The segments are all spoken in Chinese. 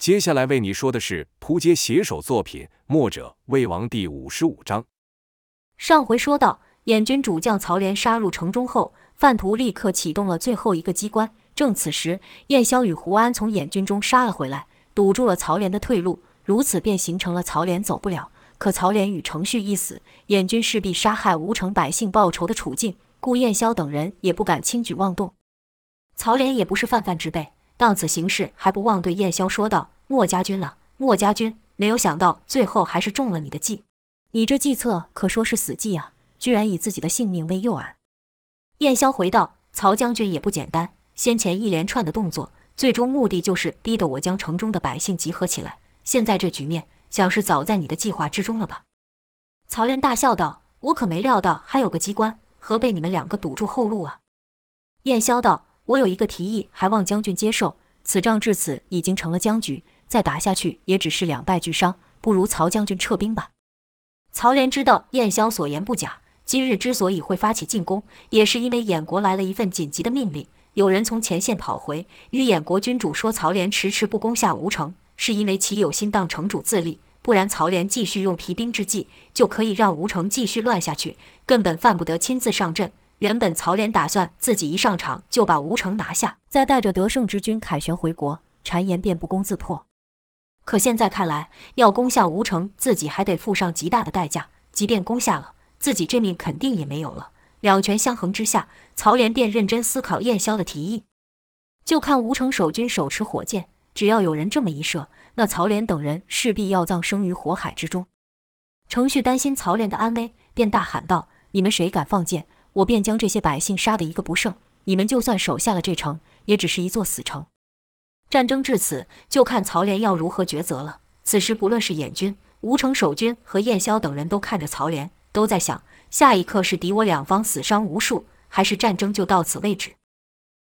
接下来为你说的是扑街写手作品《墨者魏王》第五十五章。上回说到，燕军主将曹廉杀入城中后，范图立刻启动了最后一个机关。正此时，燕萧与胡安从燕军中杀了回来，堵住了曹廉的退路。如此便形成了曹廉走不了。可曹廉与程旭一死，燕军势必杀害吴城百姓报仇的处境，故燕萧等人也不敢轻举妄动。曹廉也不是泛泛之辈。当此形势，还不忘对燕萧说道：“墨家军了，墨家军！没有想到最后还是中了你的计。你这计策可说是死计啊！居然以自己的性命为诱饵。”燕萧回道：“曹将军也不简单，先前一连串的动作，最终目的就是逼得我将城中的百姓集合起来。现在这局面，想是早在你的计划之中了吧？”曹廉大笑道：“我可没料到还有个机关，何被你们两个堵住后路啊？”燕萧道。我有一个提议，还望将军接受。此仗至此已经成了僵局，再打下去也只是两败俱伤，不如曹将军撤兵吧。曹廉知道燕萧所言不假，今日之所以会发起进攻，也是因为燕国来了一份紧急的命令，有人从前线跑回，与燕国君主说，曹廉迟迟不攻下吴城，是因为其有心当城主自立，不然曹廉继续用疲兵之计，就可以让吴城继续乱下去，根本犯不得亲自上阵。原本曹廉打算自己一上场就把吴城拿下，再带着得胜之军凯旋回国，谗言便不攻自破。可现在看来，要攻下吴城，自己还得付上极大的代价。即便攻下了，自己这命肯定也没有了。两权相衡之下，曹廉便认真思考燕萧的提议。就看吴城守军手持火箭，只要有人这么一射，那曹廉等人势必要葬身于火海之中。程旭担心曹廉的安危，便大喊道：“你们谁敢放箭？”我便将这些百姓杀得一个不剩。你们就算守下了这城，也只是一座死城。战争至此，就看曹廉要如何抉择了。此时，不论是燕军、吴城守军和燕萧等人都看着曹廉，都在想：下一刻是敌我两方死伤无数，还是战争就到此为止？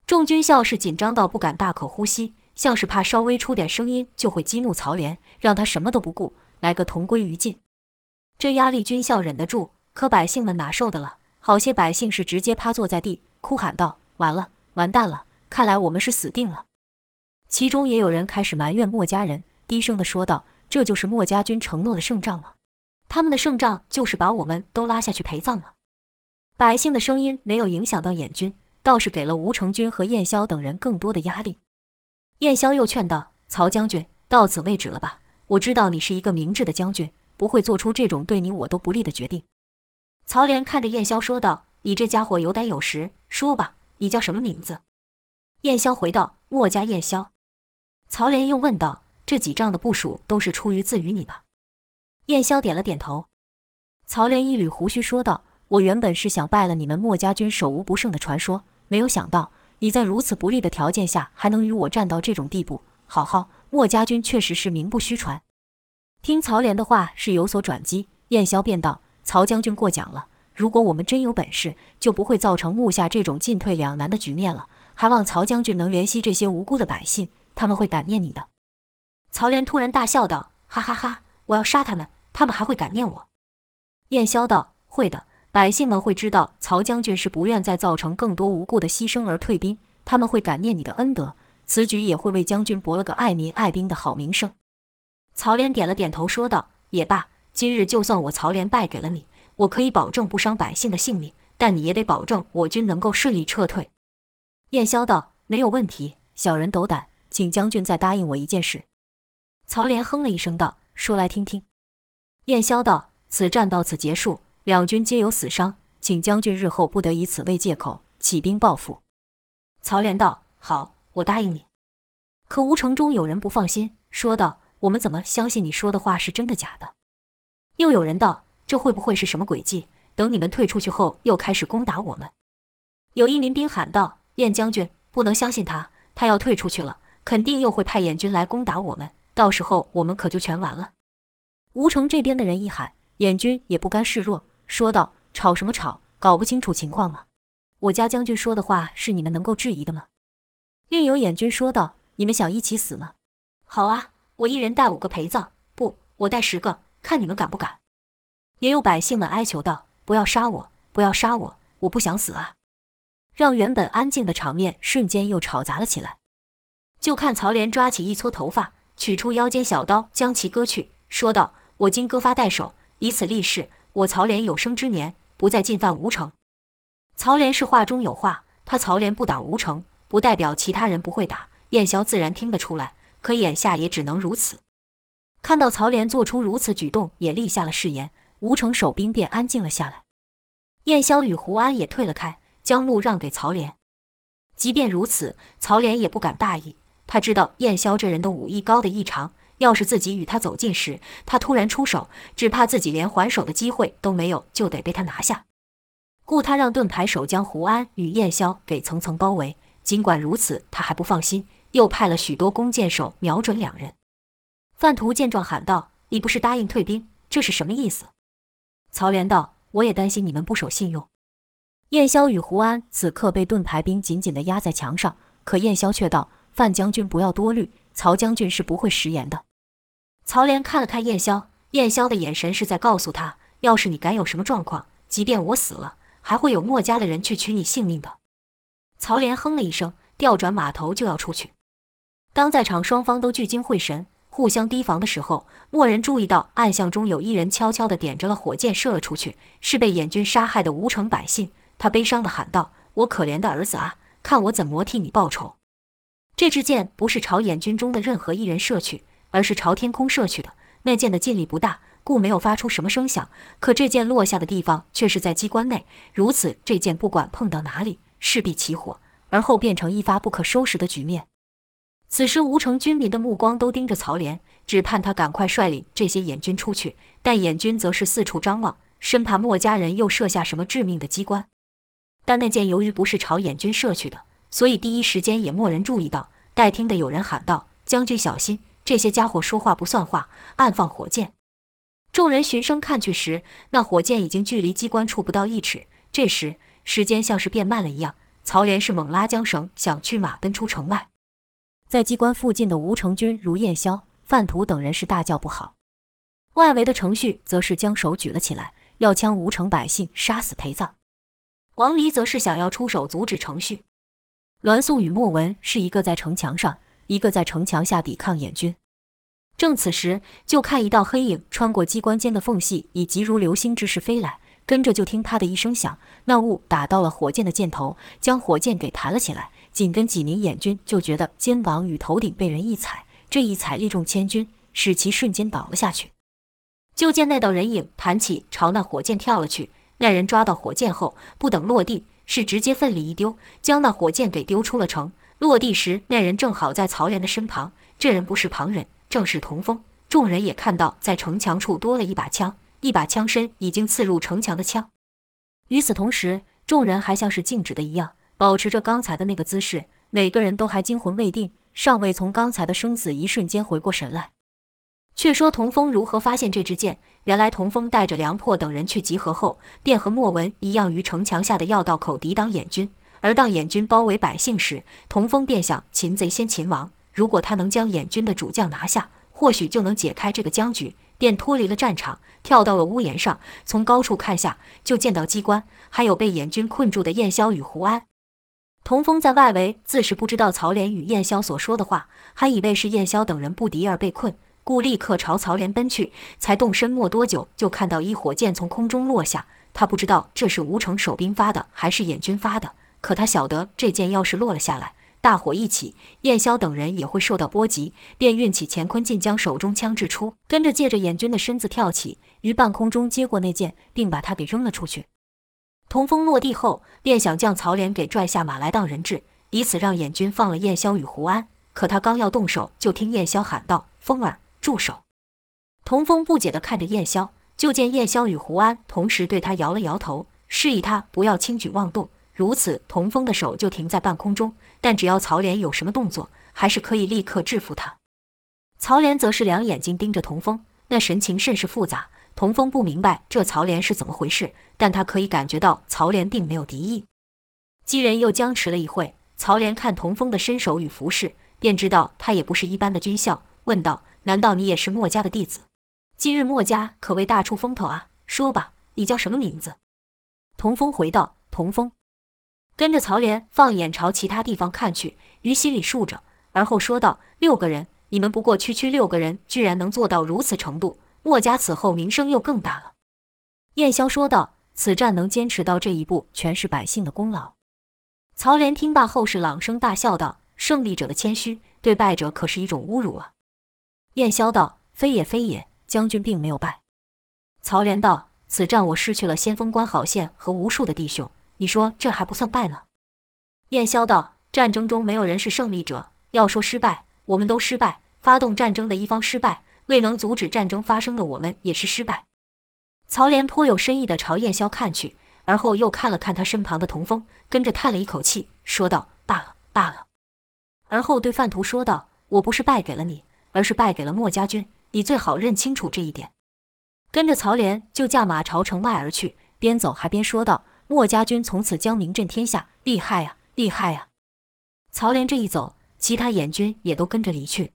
众军校是紧张到不敢大口呼吸，像是怕稍微出点声音就会激怒曹廉，让他什么都不顾，来个同归于尽。这压力，军校忍得住，可百姓们哪受得了？好些百姓是直接趴坐在地，哭喊道：“完了，完蛋了！看来我们是死定了。”其中也有人开始埋怨墨家人，低声的说道：“这就是墨家军承诺的胜仗吗？他们的胜仗就是把我们都拉下去陪葬了。”百姓的声音没有影响到燕军，倒是给了吴成军和燕萧等人更多的压力。燕萧又劝道：“曹将军，到此为止了吧？我知道你是一个明智的将军，不会做出这种对你我都不利的决定。”曹莲看着燕萧说道：“你这家伙有胆有识，说吧，你叫什么名字？”燕萧回道：“墨家燕萧。”曹廉又问道：“这几仗的部署都是出于自于你吧？”燕萧点了点头。曹廉一缕胡须说道：“我原本是想败了你们墨家军手无不胜的传说，没有想到你在如此不利的条件下还能与我战到这种地步。好好，墨家军确实是名不虚传。”听曹莲的话是有所转机，燕萧便道。曹将军过奖了。如果我们真有本事，就不会造成目下这种进退两难的局面了。还望曹将军能怜惜这些无辜的百姓，他们会感念你的。曹廉突然大笑道：“哈哈哈！我要杀他们，他们还会感念我？”燕萧道：“会的，百姓们会知道曹将军是不愿再造成更多无辜的牺牲而退兵，他们会感念你的恩德。此举也会为将军博了个爱民爱兵的好名声。”曹廉点了点头，说道：“也罢。”今日就算我曹连败给了你，我可以保证不伤百姓的性命，但你也得保证我军能够顺利撤退。燕萧道：“没有问题，小人斗胆，请将军再答应我一件事。”曹连哼了一声道：“说来听听。”燕萧道：“此战到此结束，两军皆有死伤，请将军日后不得以此为借口起兵报复。”曹连道：“好，我答应你。”可吴城中有人不放心，说道：“我们怎么相信你说的话是真的假的？”又有人道：“这会不会是什么诡计？等你们退出去后，又开始攻打我们？”有一民兵喊道：“燕将军不能相信他，他要退出去了，肯定又会派燕军来攻打我们，到时候我们可就全完了。”吴城这边的人一喊，燕军也不甘示弱，说道：“吵什么吵？搞不清楚情况吗？我家将军说的话是你们能够质疑的吗？”另有燕军说道：“你们想一起死吗？好啊，我一人带五个陪葬，不，我带十个。”看你们敢不敢！也有百姓们哀求道：“不要杀我，不要杀我，我不想死啊！”让原本安静的场面瞬间又吵杂了起来。就看曹廉抓起一撮头发，取出腰间小刀，将其割去，说道：“我今割发代首，以此立誓，我曹连有生之年不再进犯吴城。”曹连是话中有话，他曹连不打吴城，不代表其他人不会打。燕霄自然听得出来，可眼下也只能如此。看到曹连做出如此举动，也立下了誓言，吴城守兵便安静了下来。燕霄与胡安也退了开，将路让给曹连。即便如此，曹连也不敢大意。他知道燕霄这人的武艺高得异常，要是自己与他走近时，他突然出手，只怕自己连还手的机会都没有，就得被他拿下。故他让盾牌手将胡安与燕霄给层层包围。尽管如此，他还不放心，又派了许多弓箭手瞄准两人。范图见状喊道：“你不是答应退兵，这是什么意思？”曹连道：“我也担心你们不守信用。”燕霄与胡安此刻被盾牌兵紧紧地压在墙上，可燕霄却道。范将军不要多虑，曹将军是不会食言的。曹连看了看燕霄，燕霄的眼神是在告诉他：要是你敢有什么状况，即便我死了，还会有墨家的人去取你性命的。曹连哼了一声，调转马头就要出去。当在场双方都聚精会神、互相提防的时候，骆人注意到暗巷中有一人悄悄地点着了火箭，射了出去，是被燕军杀害的吴城百姓。他悲伤地喊道：“我可怜的儿子啊，看我怎么替你报仇！”这支箭不是朝燕军中的任何一人射去，而是朝天空射去的。那箭的劲力不大，故没有发出什么声响。可这箭落下的地方却是在机关内，如此，这箭不管碰到哪里，势必起火，而后变成一发不可收拾的局面。此时，吴城军民的目光都盯着曹连，只盼他赶快率领这些燕军出去。但燕军则是四处张望，生怕墨家人又设下什么致命的机关。但那箭由于不是朝燕军射去的。所以第一时间也没人注意到，待听的有人喊道：“将军小心，这些家伙说话不算话，暗放火箭。”众人循声看去时，那火箭已经距离机关处不到一尺。这时时间像是变慢了一样，曹连是猛拉缰绳，想驱马奔出城外。在机关附近的吴成军如燕霄、范图等人是大叫不好，外围的程旭则是将手举了起来，要将吴城百姓杀死陪葬。王离则是想要出手阻止程旭。栾素与莫文是一个在城墙上，一个在城墙下抵抗燕军。正此时，就看一道黑影穿过机关间的缝隙，以急如流星之势飞来。跟着就听“啪”的一声响，那物打到了火箭的箭头，将火箭给弹了起来。紧跟几名眼军就觉得肩膀与头顶被人一踩，这一踩力重千钧，使其瞬间倒了下去。就见那道人影弹起，朝那火箭跳了去。那人抓到火箭后，不等落地。是直接奋力一丢，将那火箭给丢出了城。落地时，那人正好在曹连的身旁。这人不是旁人，正是童风。众人也看到，在城墙处多了一把枪，一把枪身已经刺入城墙的枪。与此同时，众人还像是静止的一样，保持着刚才的那个姿势，每个人都还惊魂未定，尚未从刚才的生死一瞬间回过神来。却说童风如何发现这支箭？原来童风带着梁破等人去集合后，便和莫文一样于城墙下的要道口抵挡燕军。而当燕军包围百姓时，童风便想擒贼先擒王。如果他能将燕军的主将拿下，或许就能解开这个僵局。便脱离了战场，跳到了屋檐上，从高处看下，就见到机关，还有被燕军困住的燕霄与胡安。童风在外围自是不知道曹连与燕霄所说的话，还以为是燕霄等人不敌而被困。故立刻朝曹连奔去，才动身没多久，就看到一火箭从空中落下。他不知道这是吴城守兵发的还是燕军发的，可他晓得这箭要是落了下来，大火一起，燕霄等人也会受到波及，便运起乾坤劲，将手中枪掷出，跟着借着燕军的身子跳起，于半空中接过那箭，并把他给扔了出去。童风落地后，便想将曹连给拽下马来当人质，以此让燕军放了燕霄与胡安。可他刚要动手，就听燕霄喊道：“风儿。”住手！童风不解地看着燕霄，就见燕霄与胡安同时对他摇了摇头，示意他不要轻举妄动。如此，童风的手就停在半空中。但只要曹连有什么动作，还是可以立刻制服他。曹连则是两眼睛盯着童风，那神情甚是复杂。童风不明白这曹连是怎么回事，但他可以感觉到曹连并没有敌意。几人又僵持了一会，曹连看童风的身手与服饰，便知道他也不是一般的军校，问道。难道你也是墨家的弟子？今日墨家可谓大出风头啊！说吧，你叫什么名字？童风回道：“童风。”跟着曹连放眼朝其他地方看去，于心里数着，而后说道：“六个人，你们不过区区六个人，居然能做到如此程度，墨家此后名声又更大了。”燕霄说道：“此战能坚持到这一步，全是百姓的功劳。”曹连听罢后是朗声大笑道：“胜利者的谦虚，对败者可是一种侮辱啊！”燕霄道：“非也非也，将军并没有败。”曹连道：“此战我失去了先锋官郝宪和无数的弟兄，你说这还不算败呢？”燕霄道：“战争中没有人是胜利者，要说失败，我们都失败。发动战争的一方失败，未能阻止战争发生的我们也是失败。”曹连颇有深意地朝燕霄看去，而后又看了看他身旁的童风，跟着叹了一口气，说道：“罢了，罢了。”而后对范图说道：“我不是败给了你，而是败给了墨家军，你最好认清楚这一点。”跟着曹连就驾马朝城外而去，边走还边说道：“墨家军从此将名震天下，厉害呀！”厉害呀！曹连这一走，其他演军也都跟着离去。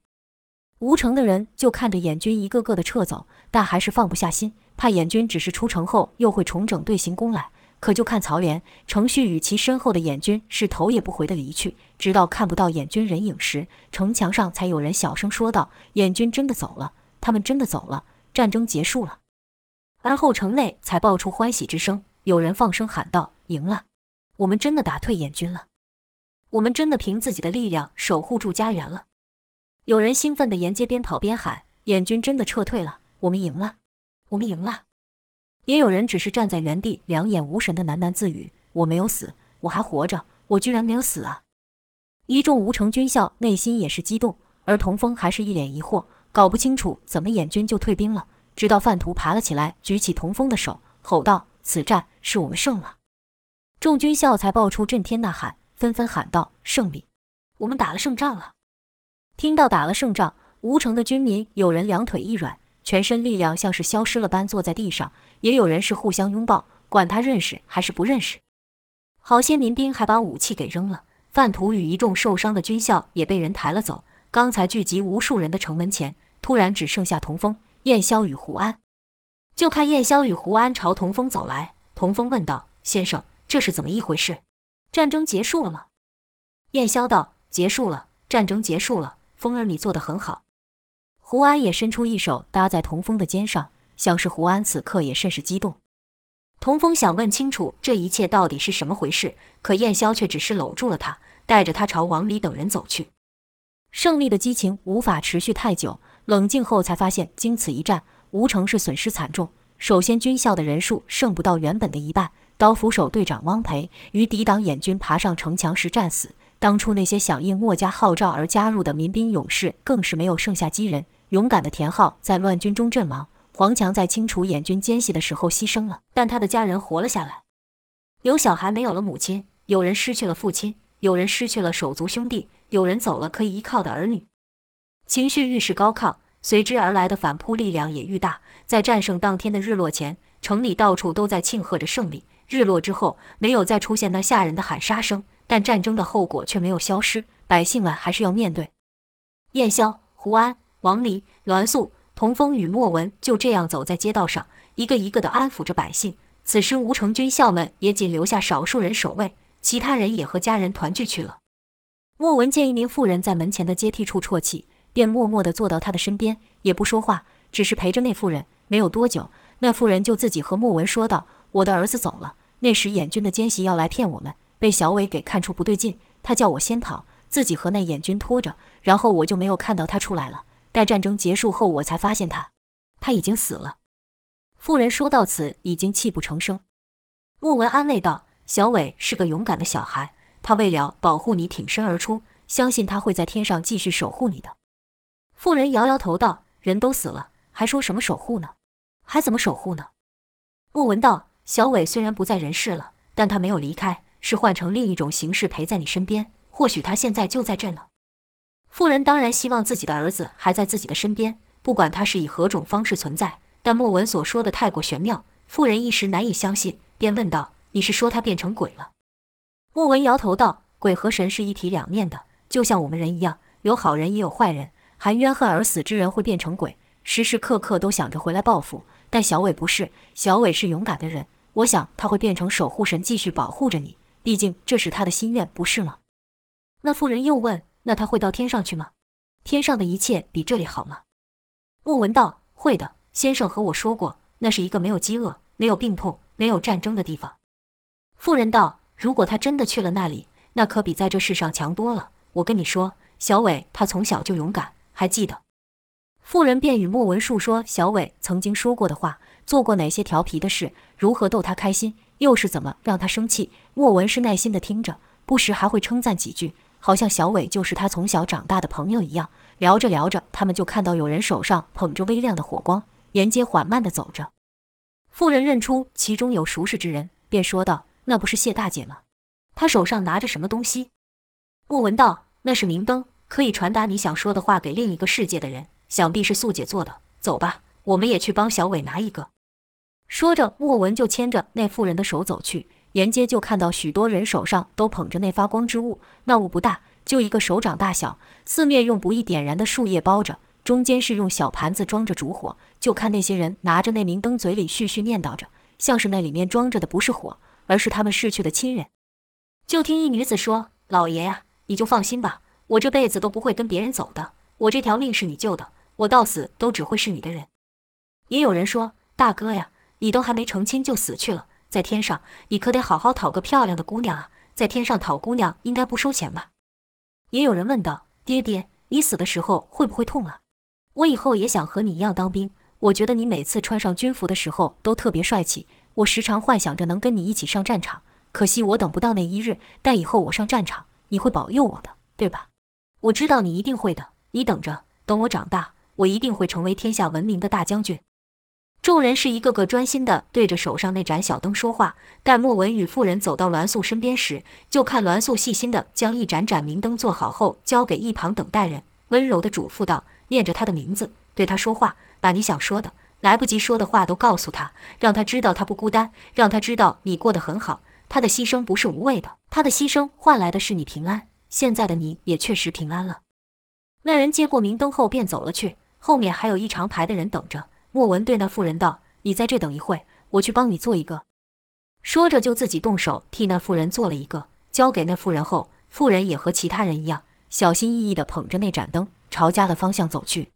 吴城的人就看着眼军一个个的撤走，但还是放不下心，怕眼军只是出城后又会重整队形攻来。可就看曹连、程旭与其身后的眼军是头也不回的离去，直到看不到眼军人影时，城墙上才有人小声说道：“眼军真的走了，他们真的走了，战争结束了。”而后城内才爆出欢喜之声，有人放声喊道：“赢了！我们真的打退眼军了！”我们真的凭自己的力量守护住家园了。有人兴奋地沿街边跑边喊：“眼军真的撤退了，我们赢了，我们赢了！”也有人只是站在原地，两眼无神地喃喃自语：“我没有死，我还活着，我居然没有死啊！”一众吴城军校内心也是激动，而童风还是一脸疑惑，搞不清楚怎么眼军就退兵了。直到范图爬了起来，举起童风的手，吼道：“此战是我们胜了！”众军校才爆出震天呐喊。纷纷喊道：“胜利！我们打了胜仗了！”听到打了胜仗，吴城的军民有人两腿一软，全身力量像是消失了般坐在地上；也有人是互相拥抱，管他认识还是不认识。好些民兵还把武器给扔了。范图与一众受伤的军校也被人抬了走。刚才聚集无数人的城门前，突然只剩下童风、燕霄与胡安。就看燕霄与胡安朝童风走来，童风问道：“先生，这是怎么一回事？”战争结束了吗？燕霄道：“结束了，战争结束了。风儿，你做得很好。”胡安也伸出一手搭在童风的肩上，像是胡安此刻也甚是激动。童风想问清楚这一切到底是什么回事，可燕霄却只是搂住了他，带着他朝王离等人走去。胜利的激情无法持续太久，冷静后才发现，经此一战，吴城是损失惨重。首先，军校的人数剩不到原本的一半。刀斧手队长汪培于抵挡演军爬上城墙时战死。当初那些响应墨家号召而加入的民兵勇士，更是没有剩下几人。勇敢的田浩在乱军中阵亡，黄强在清除演军奸细的时候牺牲了，但他的家人活了下来。有小孩没有了母亲，有人失去了父亲，有人失去了手足兄弟，有人走了可以依靠的儿女。情绪愈是高亢，随之而来的反扑力量也愈大。在战胜当天的日落前，城里到处都在庆贺着胜利。日落之后，没有再出现那吓人的喊杀声，但战争的后果却没有消失，百姓们还是要面对。燕霄、胡安、王离、栾素、童风与莫文就这样走在街道上，一个一个地安抚着百姓。此时，吴城军校们也仅留下少数人守卫，其他人也和家人团聚去了。莫文见一名妇人在门前的阶梯处啜泣，便默默地坐到她的身边，也不说话，只是陪着那妇人。没有多久，那妇人就自己和莫文说道。我的儿子走了。那时燕军的奸细要来骗我们，被小伟给看出不对劲，他叫我先逃，自己和那眼军拖着，然后我就没有看到他出来了。待战争结束后，我才发现他，他已经死了。妇人说到此，已经泣不成声。莫文安慰道：“小伟是个勇敢的小孩，他为了保护你挺身而出，相信他会在天上继续守护你的。”妇人摇摇头道：“人都死了，还说什么守护呢？还怎么守护呢？”莫文道。小伟虽然不在人世了，但他没有离开，是换成另一种形式陪在你身边。或许他现在就在这呢。富人当然希望自己的儿子还在自己的身边，不管他是以何种方式存在。但莫文所说的太过玄妙，富人一时难以相信，便问道：“你是说他变成鬼了？”莫文摇头道：“鬼和神是一体两面的，就像我们人一样，有好人也有坏人。含冤恨而死之人会变成鬼，时时刻刻都想着回来报复。但小伟不是，小伟是勇敢的人。”我想他会变成守护神，继续保护着你。毕竟这是他的心愿，不是吗？那妇人又问：“那他会到天上去吗？”天上的一切比这里好吗？”莫文道：“会的，先生和我说过，那是一个没有饥饿、没有病痛、没有战争的地方。”妇人道：“如果他真的去了那里，那可比在这世上强多了。我跟你说，小伟他从小就勇敢，还记得。”妇人便与莫文述说小伟曾经说过的话，做过哪些调皮的事，如何逗他开心，又是怎么让他生气。莫文是耐心地听着，不时还会称赞几句，好像小伟就是他从小长大的朋友一样。聊着聊着，他们就看到有人手上捧着微亮的火光，沿街缓慢地走着。妇人认出其中有熟识之人，便说道：“那不是谢大姐吗？她手上拿着什么东西？”莫文道：“那是明灯，可以传达你想说的话给另一个世界的人。”想必是素姐做的。走吧，我们也去帮小伟拿一个。说着，莫文就牵着那妇人的手走去。沿街就看到许多人手上都捧着那发光之物，那物不大，就一个手掌大小，四面用不易点燃的树叶包着，中间是用小盘子装着烛火。就看那些人拿着那明灯，嘴里絮絮念叨着，像是那里面装着的不是火，而是他们逝去的亲人。就听一女子说：“老爷呀，你就放心吧，我这辈子都不会跟别人走的，我这条命是你救的。”我到死都只会是你的人。也有人说：“大哥呀，你都还没成亲就死去了，在天上你可得好好讨个漂亮的姑娘啊！在天上讨姑娘应该不收钱吧？”也有人问道：“爹爹，你死的时候会不会痛啊？我以后也想和你一样当兵。我觉得你每次穿上军服的时候都特别帅气，我时常幻想着能跟你一起上战场。可惜我等不到那一日，但以后我上战场，你会保佑我的，对吧？我知道你一定会的，你等着，等我长大。”我一定会成为天下闻名的大将军。众人是一个个专心地对着手上那盏小灯说话。待莫文与妇人走到栾素身边时，就看栾素细心地将一盏盏明灯做好后，交给一旁等待人，温柔地嘱咐道：“念着他的名字，对他说话，把你想说的、来不及说的话都告诉他，让他知道他不孤单，让他知道你过得很好。他的牺牲不是无谓的，他的牺牲换来的是你平安。现在的你也确实平安了。”那人接过明灯后便走了去。后面还有一长排的人等着。莫文对那妇人道：“你在这等一会，我去帮你做一个。”说着就自己动手替那妇人做了一个，交给那妇人后，妇人也和其他人一样，小心翼翼地捧着那盏灯，朝家的方向走去。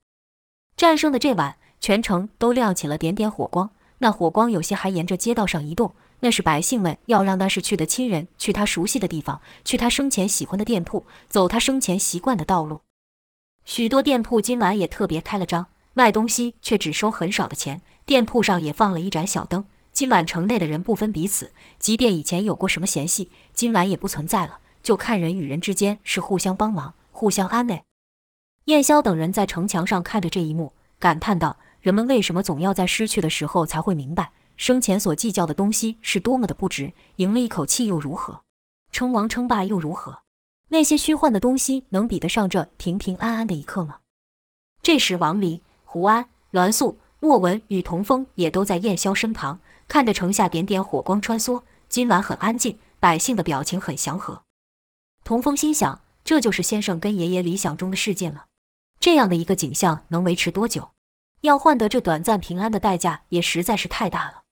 战胜的这晚，全城都亮起了点点火光，那火光有些还沿着街道上移动，那是百姓们要让那逝去的亲人去他熟悉的地方，去他生前喜欢的店铺，走他生前习惯的道路。许多店铺今晚也特别开了张，卖东西却只收很少的钱。店铺上也放了一盏小灯。今晚城内的人不分彼此，即便以前有过什么嫌隙，今晚也不存在了。就看人与人之间是互相帮忙、互相安慰。燕霄等人在城墙上看着这一幕，感叹道：“人们为什么总要在失去的时候才会明白，生前所计较的东西是多么的不值？赢了一口气又如何？称王称霸又如何？”那些虚幻的东西能比得上这平平安安的一刻吗？这时，王离、胡安、栾素、莫文与童风也都在燕霄身旁，看着城下点点火光穿梭。今晚很安静，百姓的表情很祥和。童风心想：这就是先生跟爷爷理想中的世界了。这样的一个景象能维持多久？要换得这短暂平安的代价也实在是太大了。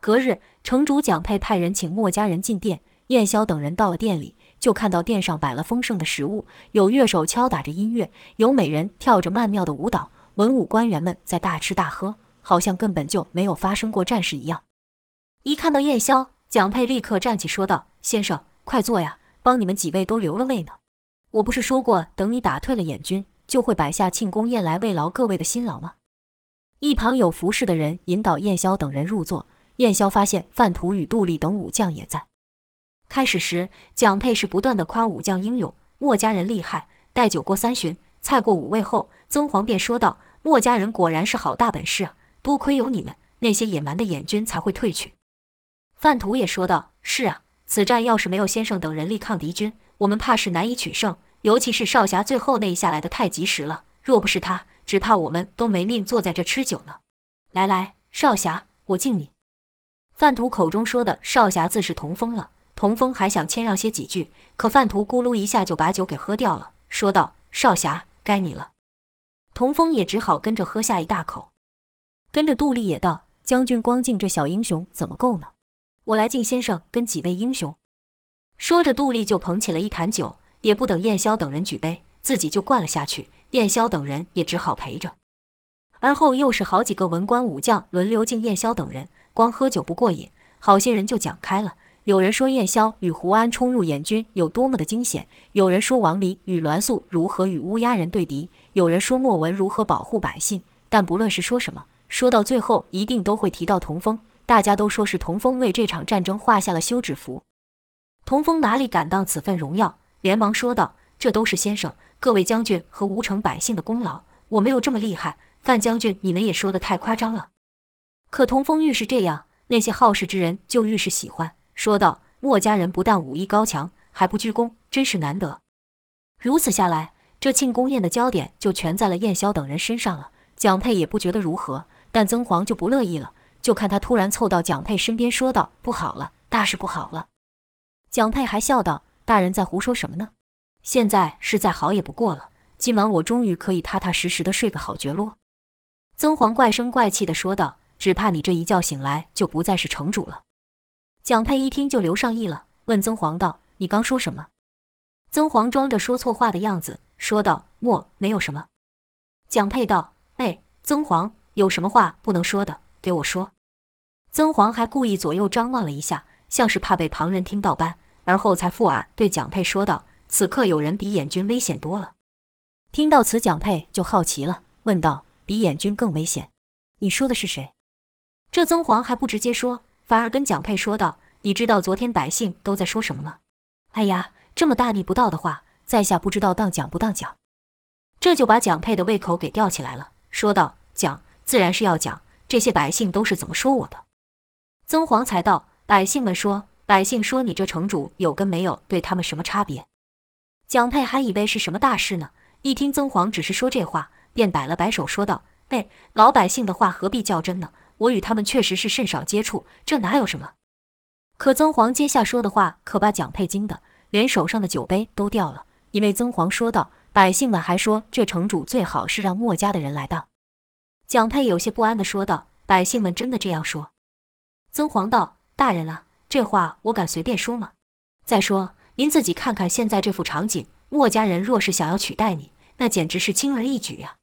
隔日，城主蒋佩派人请墨家人进殿，燕霄等人到了店里。就看到殿上摆了丰盛的食物，有乐手敲打着音乐，有美人跳着曼妙的舞蹈，文武官员们在大吃大喝，好像根本就没有发生过战事一样。一看到燕霄，蒋佩立刻站起说道：“先生，快坐呀，帮你们几位都留了位呢。我不是说过，等你打退了燕军，就会摆下庆功宴来慰劳各位的辛劳吗？”一旁有服侍的人引导燕霄等人入座，燕霄发现范图与杜丽等武将也在。开始时，蒋佩是不断的夸武将英勇，墨家人厉害。待酒过三巡，菜过五味后，曾皇便说道：“墨家人果然是好大本事啊！多亏有你们，那些野蛮的燕军才会退去。”范图也说道：“是啊，此战要是没有先生等人力抗敌军，我们怕是难以取胜。尤其是少侠最后那一下来的太及时了，若不是他，只怕我们都没命坐在这吃酒呢。来来，少侠，我敬你。”范图口中说的少侠自是童风了。童风还想谦让些几句，可范图咕噜一下就把酒给喝掉了，说道：“少侠，该你了。”童风也只好跟着喝下一大口，跟着杜丽也道：“将军光敬这小英雄怎么够呢？我来敬先生跟几位英雄。”说着，杜丽就捧起了一坛酒，也不等燕霄等人举杯，自己就灌了下去，燕霄等人也只好陪着。而后又是好几个文官武将轮流敬燕霄等人，光喝酒不过瘾，好些人就讲开了。有人说燕霄与胡安冲入燕军有多么的惊险，有人说王离与栾素如何与乌鸦人对敌，有人说莫文如何保护百姓。但不论是说什么，说到最后一定都会提到童风。大家都说是童风为这场战争画下了休止符。童风哪里敢当此份荣耀，连忙说道：“这都是先生、各位将军和吴城百姓的功劳，我没有这么厉害。”范将军，你们也说的太夸张了。可童风愈是这样，那些好事之人就愈是喜欢，说道：“墨家人不但武艺高强，还不居功，真是难得。”如此下来，这庆功宴的焦点就全在了燕霄等人身上了。蒋佩也不觉得如何，但曾皇就不乐意了，就看他突然凑到蒋佩身边，说道：“不好了，大事不好了。”蒋佩还笑道：“大人在胡说什么呢？现在是再好也不过了。今晚我终于可以踏踏实实的睡个好觉喽。”曾皇怪声怪气地说道：“只怕你这一觉醒来就不再是城主了。”蒋佩一听就留上意了，问曾黄道：“你刚说什么？”曾黄装着说错话的样子，说道：“莫没有什么。”蒋佩道：“哎，曾黄，有什么话不能说的，给我说。”曾黄还故意左右张望了一下，像是怕被旁人听到般，而后才附耳对蒋佩说道：“此刻有人比眼军危险多了。”听到此，蒋佩就好奇了，问道。比眼军更危险，你说的是谁？这曾黄还不直接说，反而跟蒋佩说道：“你知道昨天百姓都在说什么吗？”哎呀，这么大逆不道的话，在下不知道当讲不当讲。这就把蒋佩的胃口给吊起来了，说道：“讲，自然是要讲。这些百姓都是怎么说我的？”曾皇才道：“百姓们说，百姓说你这城主有跟没有，对他们什么差别？”蒋佩还以为是什么大事呢，一听曾皇只是说这话。便摆了摆手，说道：“哎，老百姓的话何必较真呢？我与他们确实是甚少接触，这哪有什么？”可曾黄接下说的话，可把蒋佩惊得连手上的酒杯都掉了。因为曾黄说道：“百姓们还说这城主最好是让墨家的人来当。”蒋佩有些不安地说道：“百姓们真的这样说？”曾黄道：“大人啊，这话我敢随便说吗？再说您自己看看现在这副场景，墨家人若是想要取代你，那简直是轻而易举呀。”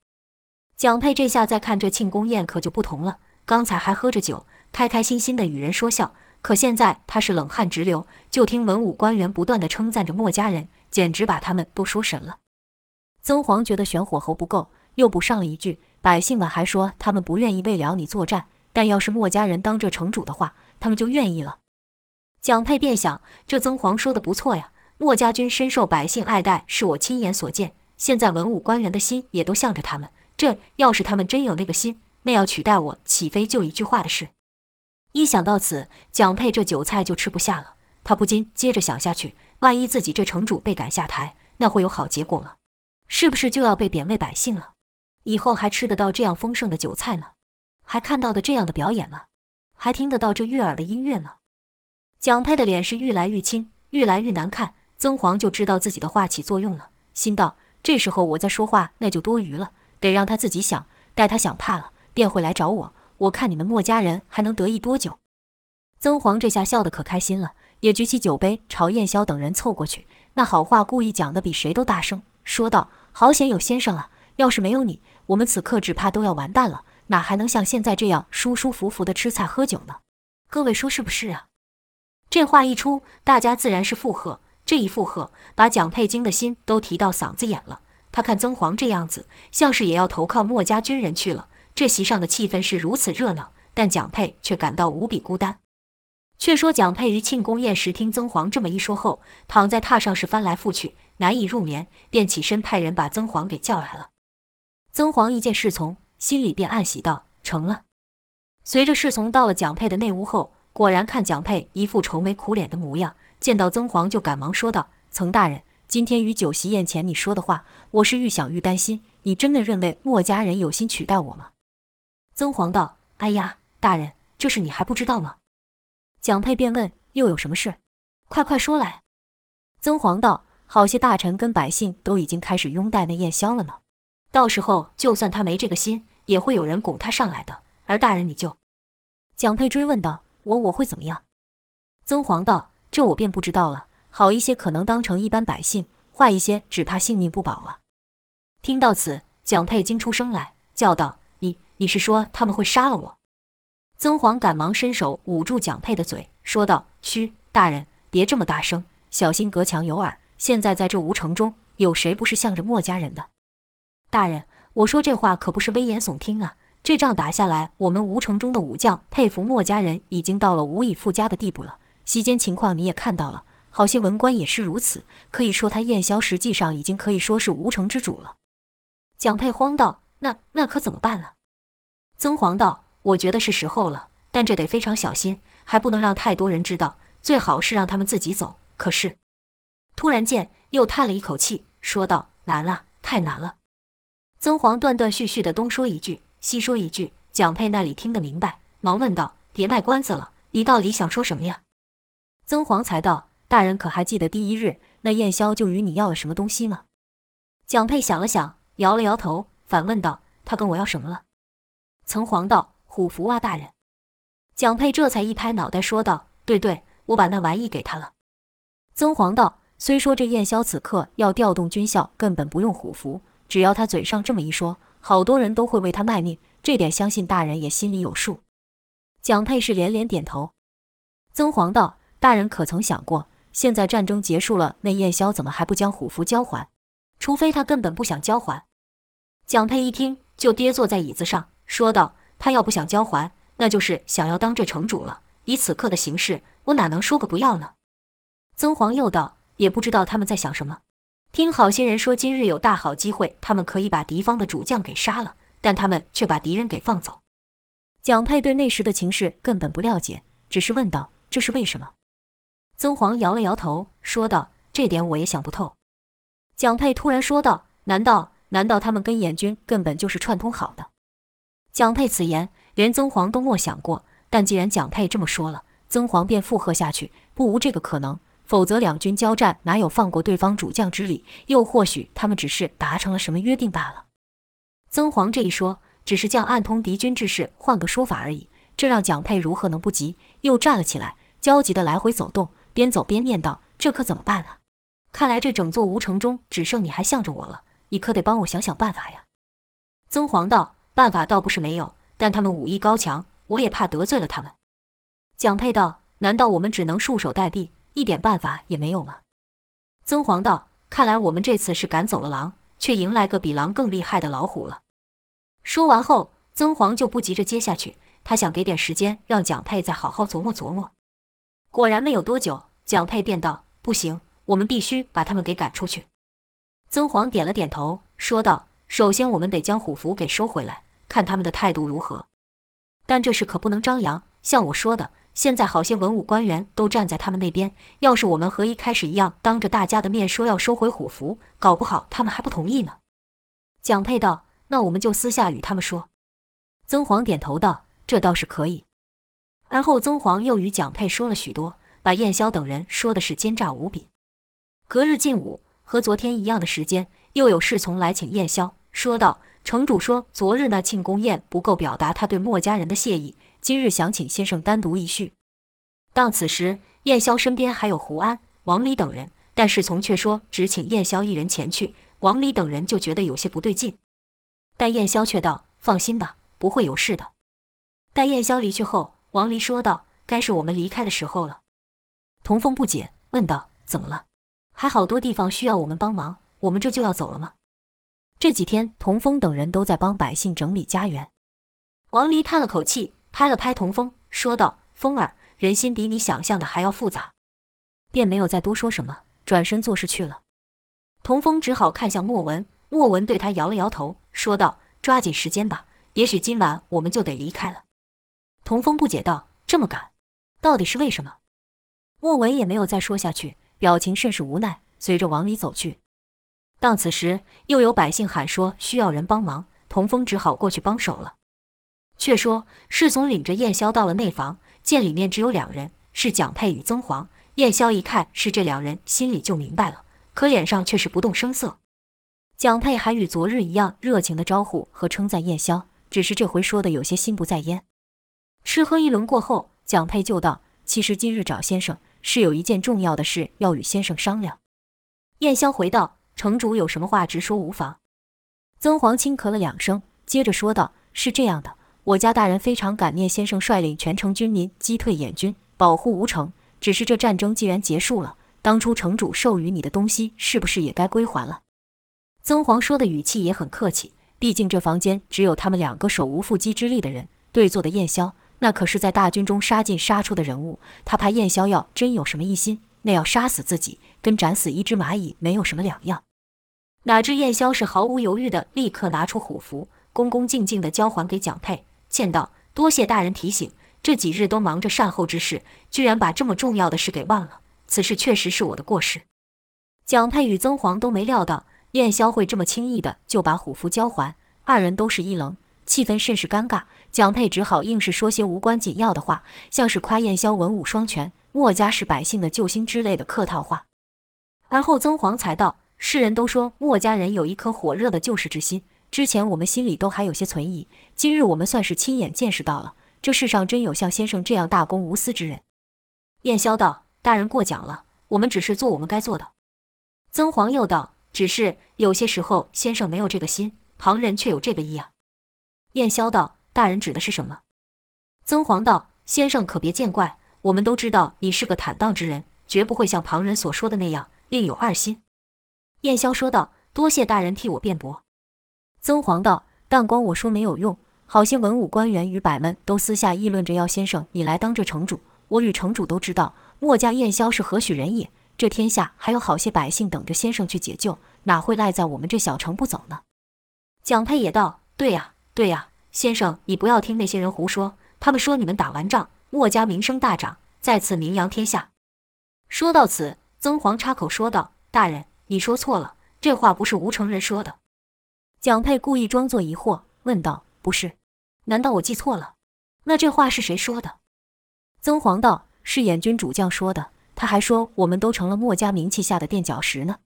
蒋佩这下再看这庆功宴可就不同了，刚才还喝着酒，开开心心的与人说笑，可现在他是冷汗直流，就听文武官员不断的称赞着墨家人，简直把他们都说神了。曾皇觉得玄火候不够，又补上了一句：“百姓们还说他们不愿意为了你作战，但要是墨家人当这城主的话，他们就愿意了。”蒋佩便想，这曾皇说的不错呀，墨家军深受百姓爱戴，是我亲眼所见，现在文武官员的心也都向着他们。这要是他们真有那个心，那要取代我，岂非就一句话的事？一想到此，蒋佩这酒菜就吃不下了。他不禁接着想下去：万一自己这城主被赶下台，那会有好结果吗？是不是就要被贬为百姓了？以后还吃得到这样丰盛的酒菜呢？还看到的这样的表演了？还听得到这悦耳的音乐呢？蒋佩的脸是愈来愈青，愈来愈难看。曾黄就知道自己的话起作用了，心道：这时候我再说话，那就多余了。得让他自己想，待他想怕了，便会来找我。我看你们墨家人还能得意多久？曾黄这下笑得可开心了，也举起酒杯朝燕霄等人凑过去，那好话故意讲得比谁都大声，说道：“好险有先生啊！要是没有你，我们此刻只怕都要完蛋了，哪还能像现在这样舒舒服服的吃菜喝酒呢？各位说是不是啊？”这话一出，大家自然是附和。这一附和，把蒋佩金的心都提到嗓子眼了。他看曾黄这样子，像是也要投靠墨家军人去了。这席上的气氛是如此热闹，但蒋佩却感到无比孤单。却说蒋佩于庆功宴时听曾黄这么一说后，躺在榻上是翻来覆去，难以入眠，便起身派人把曾黄给叫来了。曾黄一见侍从，心里便暗喜道：“成了。”随着侍从到了蒋佩的内屋后，果然看蒋佩一副愁眉苦脸的模样，见到曾黄就赶忙说道：“曾大人。”今天于酒席宴前你说的话，我是愈想愈担心。你真的认为墨家人有心取代我吗？曾黄道：“哎呀，大人，这事你还不知道吗？”蒋佩便问：“又有什么事？快快说来。”曾黄道：“好些大臣跟百姓都已经开始拥戴那燕霄了呢。到时候就算他没这个心，也会有人拱他上来的。而大人你就……”蒋佩追问道：“我我会怎么样？”曾黄道：“这我便不知道了。”好一些可能当成一般百姓，坏一些只怕性命不保了。听到此，蒋佩惊出声来，叫道：“你是说他们会杀了我？”曾黄赶忙伸手捂住蒋佩的嘴，说道：“嘘，大人，别这么大声，小心隔墙有耳。现在在这吴城中，有谁不是向着墨家人的？大人，我说这话可不是危言耸听啊！这仗打下来，我们吴城中的武将佩服墨家人已经到了无以复加的地步了。席间情况你也看到了，好些文官也是如此。可以说，他燕霄实际上已经可以说是吴城之主了。”蒋佩慌道：“那那可怎么办了？”曾黄道。我觉得是时候了，但这得非常小心，还不能让太多人知道。最好是让他们自己走。可是，突然间又叹了一口气，说道：“难了，太难了。”曾黄断断续续的东说一句，西说一句，蒋佩那里听得明白，忙问道：“别卖关子了，你到底想说什么呀？”曾黄才道：“大人可还记得第一日那燕霄就与你要了什么东西吗？”蒋佩想了想，摇了摇头，反问道：“他跟我要什么了？”曾黄道。虎符啊，大人！蒋佩这才一拍脑袋说道：“对对，我把那玩意给他了。”曾黄道：“虽说这燕霄此刻要调动军校，根本不用虎符，只要他嘴上这么一说，好多人都会为他卖命。这点相信大人也心里有数。”蒋佩是连连点头。曾黄道：“大人可曾想过，现在战争结束了，那燕霄怎么还不将虎符交还？除非他根本不想交还。”蒋佩一听，就跌坐在椅子上，说道。他要不想交还，那就是想要当这城主了。以此刻的形势，我哪能说个不要呢？曾皇又道：“也不知道他们在想什么。听好些人说，今日有大好机会，他们可以把敌方的主将给杀了，但他们却把敌人给放走。”蒋佩对那时的情势根本不了解，只是问道：“这是为什么？”曾皇摇了摇头，说道：“这点我也想不透。”蒋佩突然说道：“难道难道他们跟燕军根本就是串通好的？”蒋佩此言，连曾黄都没想过。但既然蒋佩这么说了，曾黄便附和下去：不无这个可能。否则两军交战，哪有放过对方主将之理？又或许他们只是达成了什么约定罢了。曾黄这一说，只是将暗通敌军之事换个说法而已。这让蒋佩如何能不急？又站了起来，焦急地来回走动，边走边念道：“这可怎么办啊？看来这整座吴城中，只剩你还向着我了。你可得帮我想想办法呀。”曾黄道。办法倒不是没有，但他们武艺高强，我也怕得罪了他们。蒋佩道：“难道我们只能束手待毙，一点办法也没有吗？”曾黄道：“看来我们这次是赶走了狼，却迎来个比狼更厉害的老虎了。”说完后，曾黄就不急着接下去，他想给点时间让蒋佩再好好琢磨琢磨。果然没有多久，蒋佩便道：“不行，我们必须把他们给赶出去。”曾黄点了点头，说道。首先，我们得将虎符给收回来，看他们的态度如何。但这事可不能张扬。像我说的，现在好些文武官员都站在他们那边。要是我们和一开始一样，当着大家的面说要收回虎符，搞不好他们还不同意呢。蒋佩道：“那我们就私下与他们说。”曾黄点头道：“这倒是可以。”而后，曾黄又与蒋佩说了许多，把燕霄等人说的是奸诈无比。隔日进午，和昨天一样的时间，又有侍从来请燕霄。说道：“城主说，昨日那庆功宴不够表达他对墨家人的谢意，今日想请先生单独一叙。”当此时，燕霄身边还有胡安、王离等人，但侍从却说只请燕霄一人前去。王离等人就觉得有些不对劲，但燕霄却道：“放心吧，不会有事的。”待燕霄离去后，王离说道：“该是我们离开的时候了。”童风不解，问道：“怎么了？还好多地方需要我们帮忙，我们这就要走了吗？”这几天，童风等人都在帮百姓整理家园。王离叹了口气，拍了拍童风，说道：“风儿，人心比你想象的还要复杂。”便没有再多说什么，转身做事去了。童风只好看向莫文，莫文对他摇了摇头，说道：“抓紧时间吧，也许今晚我们就得离开了。”童风不解道：“这么赶，到底是为什么？”莫文也没有再说下去，表情甚是无奈，随着王离走去。当此时，又有百姓喊说需要人帮忙，童风只好过去帮手了。却说侍从领着燕霄到了内房，见里面只有两人，是蒋佩与曾黄。燕霄一看是这两人，心里就明白了，可脸上却是不动声色。蒋佩还与昨日一样热情的招呼和称赞燕霄，只是这回说的有些心不在焉。吃喝一轮过后，蒋佩就道：“其实今日找先生是有一件重要的事要与先生商量。”燕霄回道。城主有什么话直说无妨。曾皇轻咳了两声，接着说道：“是这样的，我家大人非常感念先生率领全城军民击退燕军，保护吴城。只是这战争既然结束了，当初城主授予你的东西，是不是也该归还了？”曾皇说的语气也很客气，毕竟这房间只有他们两个手无缚鸡之力的人。对坐的燕萧，那可是在大军中杀进杀出的人物，他怕燕萧要真有什么异心，那要杀死自己，跟斩死一只蚂蚁没有什么两样。哪知燕萧是毫无犹豫的，立刻拿出虎符，恭恭敬敬的交还给蒋佩，歉道：“多谢大人提醒，这几日都忙着善后之事，居然把这么重要的事给忘了。此事确实是我的过失。”蒋佩与曾皇都没料到燕萧会这么轻易的就把虎符交还，二人都是一愣，气氛甚是尴尬。蒋佩只好硬是说些无关紧要的话，像是夸燕萧文武双全，墨家是百姓的救星之类的客套话。而后曾皇才道。世人都说墨家人有一颗火热的救世之心，之前我们心里都还有些存疑，今日我们算是亲眼见识到了，这世上真有像先生这样大公无私之人。燕萧道：“大人过奖了，我们只是做我们该做的。”曾皇又道：“只是有些时候先生没有这个心，旁人却有这个意啊。”燕萧道：“大人指的是什么？”曾皇道：“先生可别见怪，我们都知道你是个坦荡之人，绝不会像旁人所说的那样另有二心。”燕萧说道：“多谢大人替我辩驳。”曾皇道：“但光我说没有用，好些文武官员与百们都私下议论着要先生你来当这城主。我与城主都知道，墨家燕萧是何许人也。这天下还有好些百姓等着先生去解救，哪会赖在我们这小城不走呢？”蒋佩也道：“对呀，对呀，先生你不要听那些人胡说，他们说你们打完仗，墨家名声大涨，再次名扬天下。”说到此，曾皇插口说道：“大人。”你说错了，这话不是吴城人说的。蒋佩故意装作疑惑，问道：“不是？难道我记错了？那这话是谁说的？”曾皇道：“是燕军主将说的，他还说我们都成了墨家名气下的垫脚石呢。”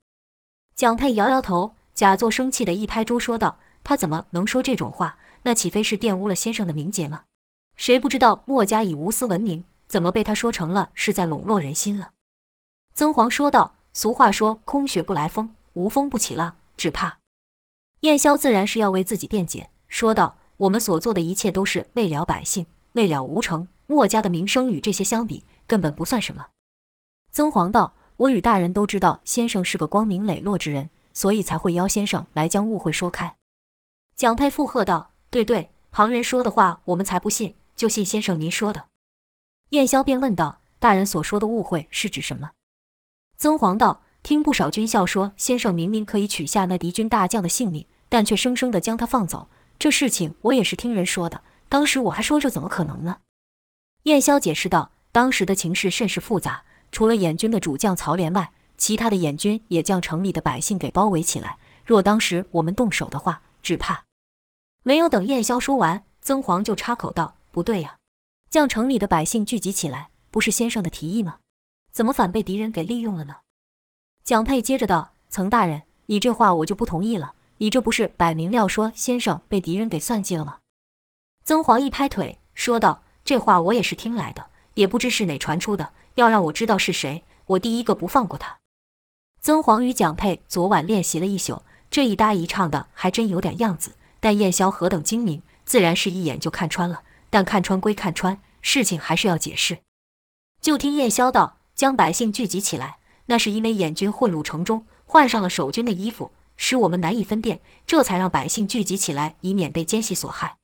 蒋佩摇摇头，假作生气的一拍桌说道：“他怎么能说这种话？那岂非是玷污了先生的名节吗？谁不知道墨家以无私闻名，怎么被他说成了是在笼络人心了？”曾皇说道。俗话说：“空穴不来风，无风不起浪。”只怕燕萧自然是要为自己辩解，说道：“我们所做的一切都是为了百姓，为了吴城。墨家的名声与这些相比，根本不算什么。”曾皇道：“我与大人都知道，先生是个光明磊落之人，所以才会邀先生来将误会说开。”蒋佩附和道：“对对，旁人说的话我们才不信，就信先生您说的。”燕萧便问道：“大人所说的误会是指什么？”曾皇道：“听不少军校说，先生明明可以取下那敌军大将的性命，但却生生的将他放走。这事情我也是听人说的。当时我还说这怎么可能呢？”燕霄解释道：“当时的情势甚是复杂，除了燕军的主将曹连外，其他的燕军也将城里的百姓给包围起来。若当时我们动手的话，只怕……”没有等燕霄说完，曾皇就插口道：“不对呀，将城里的百姓聚集起来，不是先生的提议吗？”怎么反被敌人给利用了呢？蒋佩接着道：“曾大人，你这话我就不同意了。你这不是摆明了说先生被敌人给算计了吗？”曾皇一拍腿说道：“这话我也是听来的，也不知是哪传出的。要让我知道是谁，我第一个不放过他。”曾皇与蒋佩昨晚练习了一宿，这一搭一唱的还真有点样子。但燕萧何等精明，自然是一眼就看穿了。但看穿归看穿，事情还是要解释。就听燕萧道。将百姓聚集起来，那是因为燕军混入城中，换上了守军的衣服，使我们难以分辨，这才让百姓聚集起来，以免被奸细所害。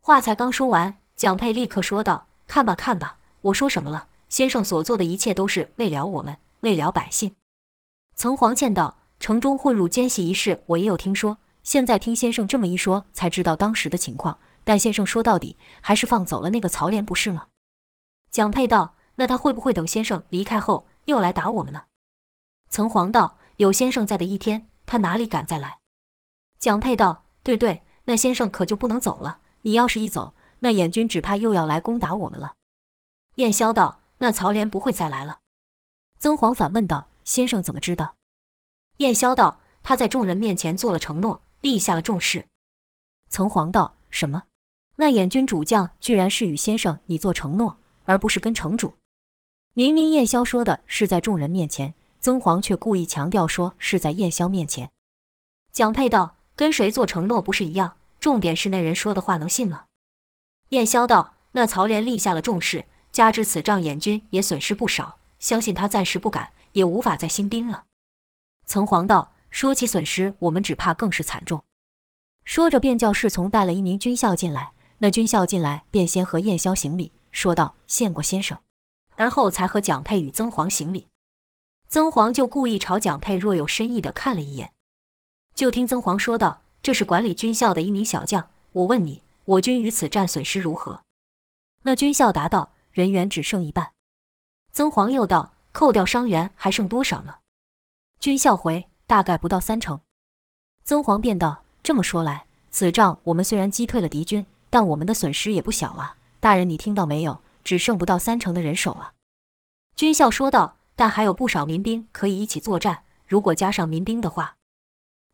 话才刚说完，蒋佩立刻说道：“看吧，看吧，我说什么了？先生所做的一切都是为了我们，为了百姓。”曾黄倩道：“城中混入奸细一事，我也有听说。现在听先生这么一说，才知道当时的情况。但先生说到底，还是放走了那个曹廉，不是吗？”蒋佩道。那他会不会等先生离开后又来打我们呢？曾黄道：“有先生在的一天，他哪里敢再来？”蒋佩道：“对对，那先生可就不能走了。你要是一走，那燕军只怕又要来攻打我们了。”燕萧道：“那曹廉不会再来了。”曾皇反问道：“先生怎么知道？”燕萧道：“他在众人面前做了承诺，立下了重誓。”曾黄道：“什么？那燕军主将居然是与先生你做承诺，而不是跟城主？”明明燕萧说的是在众人面前，曾皇却故意强调说是在燕萧面前。蒋佩道：“跟谁做承诺不是一样？重点是那人说的话能信吗？燕霄道：“那曹连立下了重誓，加之此仗演军也损失不少，相信他暂时不敢，也无法再兴兵了。”曾皇道：“说起损失，我们只怕更是惨重。”说着，便叫侍从带了一名军校进来。那军校进来，便先和燕霄行礼，说道：“谢过先生。”而后才和蒋佩与曾黄行礼。曾黄就故意朝蒋佩若有深意地看了一眼。就听曾黄说道：“这是管理军校的一名小将，我问你，我军于此战损失如何？”那军校答道：“人员只剩一半。”曾黄又道：“扣掉伤员，还剩多少呢？”军校回：“大概不到三成。”曾黄便道：“这么说来，此仗我们虽然击退了敌军。”但我们的损失也不小啊，大人，你听到没有？只剩不到三成的人手了。军校说道：“但还有不少民兵可以一起作战。如果加上民兵的话。”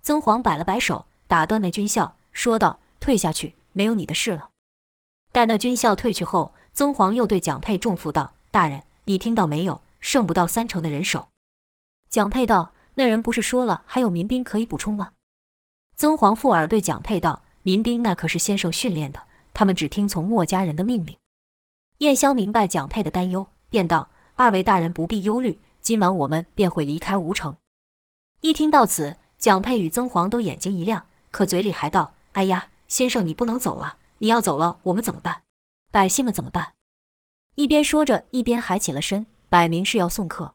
曾黄摆了摆手，打断那军校，说道：“退下去，没有你的事了。”待那军校退去后，曾黄又对蒋佩重复道：“大人，你听到没有？剩不到三成的人手。”蒋佩道：“那人不是说了，还有民兵可以补充吗？”曾黄附耳对蒋佩道。民兵那可是先生训练的，他们只听从墨家人的命令。燕霄明白蒋佩的担忧，便道：“二位大人不必忧虑，今晚我们便会离开吴城。”一听到此，蒋佩与曾皇都眼睛一亮，可嘴里还道：“哎呀，先生你不能走啊！你要走了，我们怎么办？百姓们怎么办？”一边说着，一边还起了身，摆明是要送客。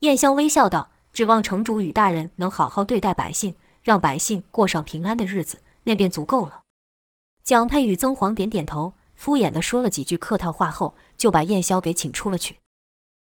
燕霄微笑道：“指望城主与大人能好好对待百姓，让百姓过上平安的日子。”那便足够了。蒋佩与曾皇点点头，敷衍地说了几句客套话后，就把燕霄给请出了去。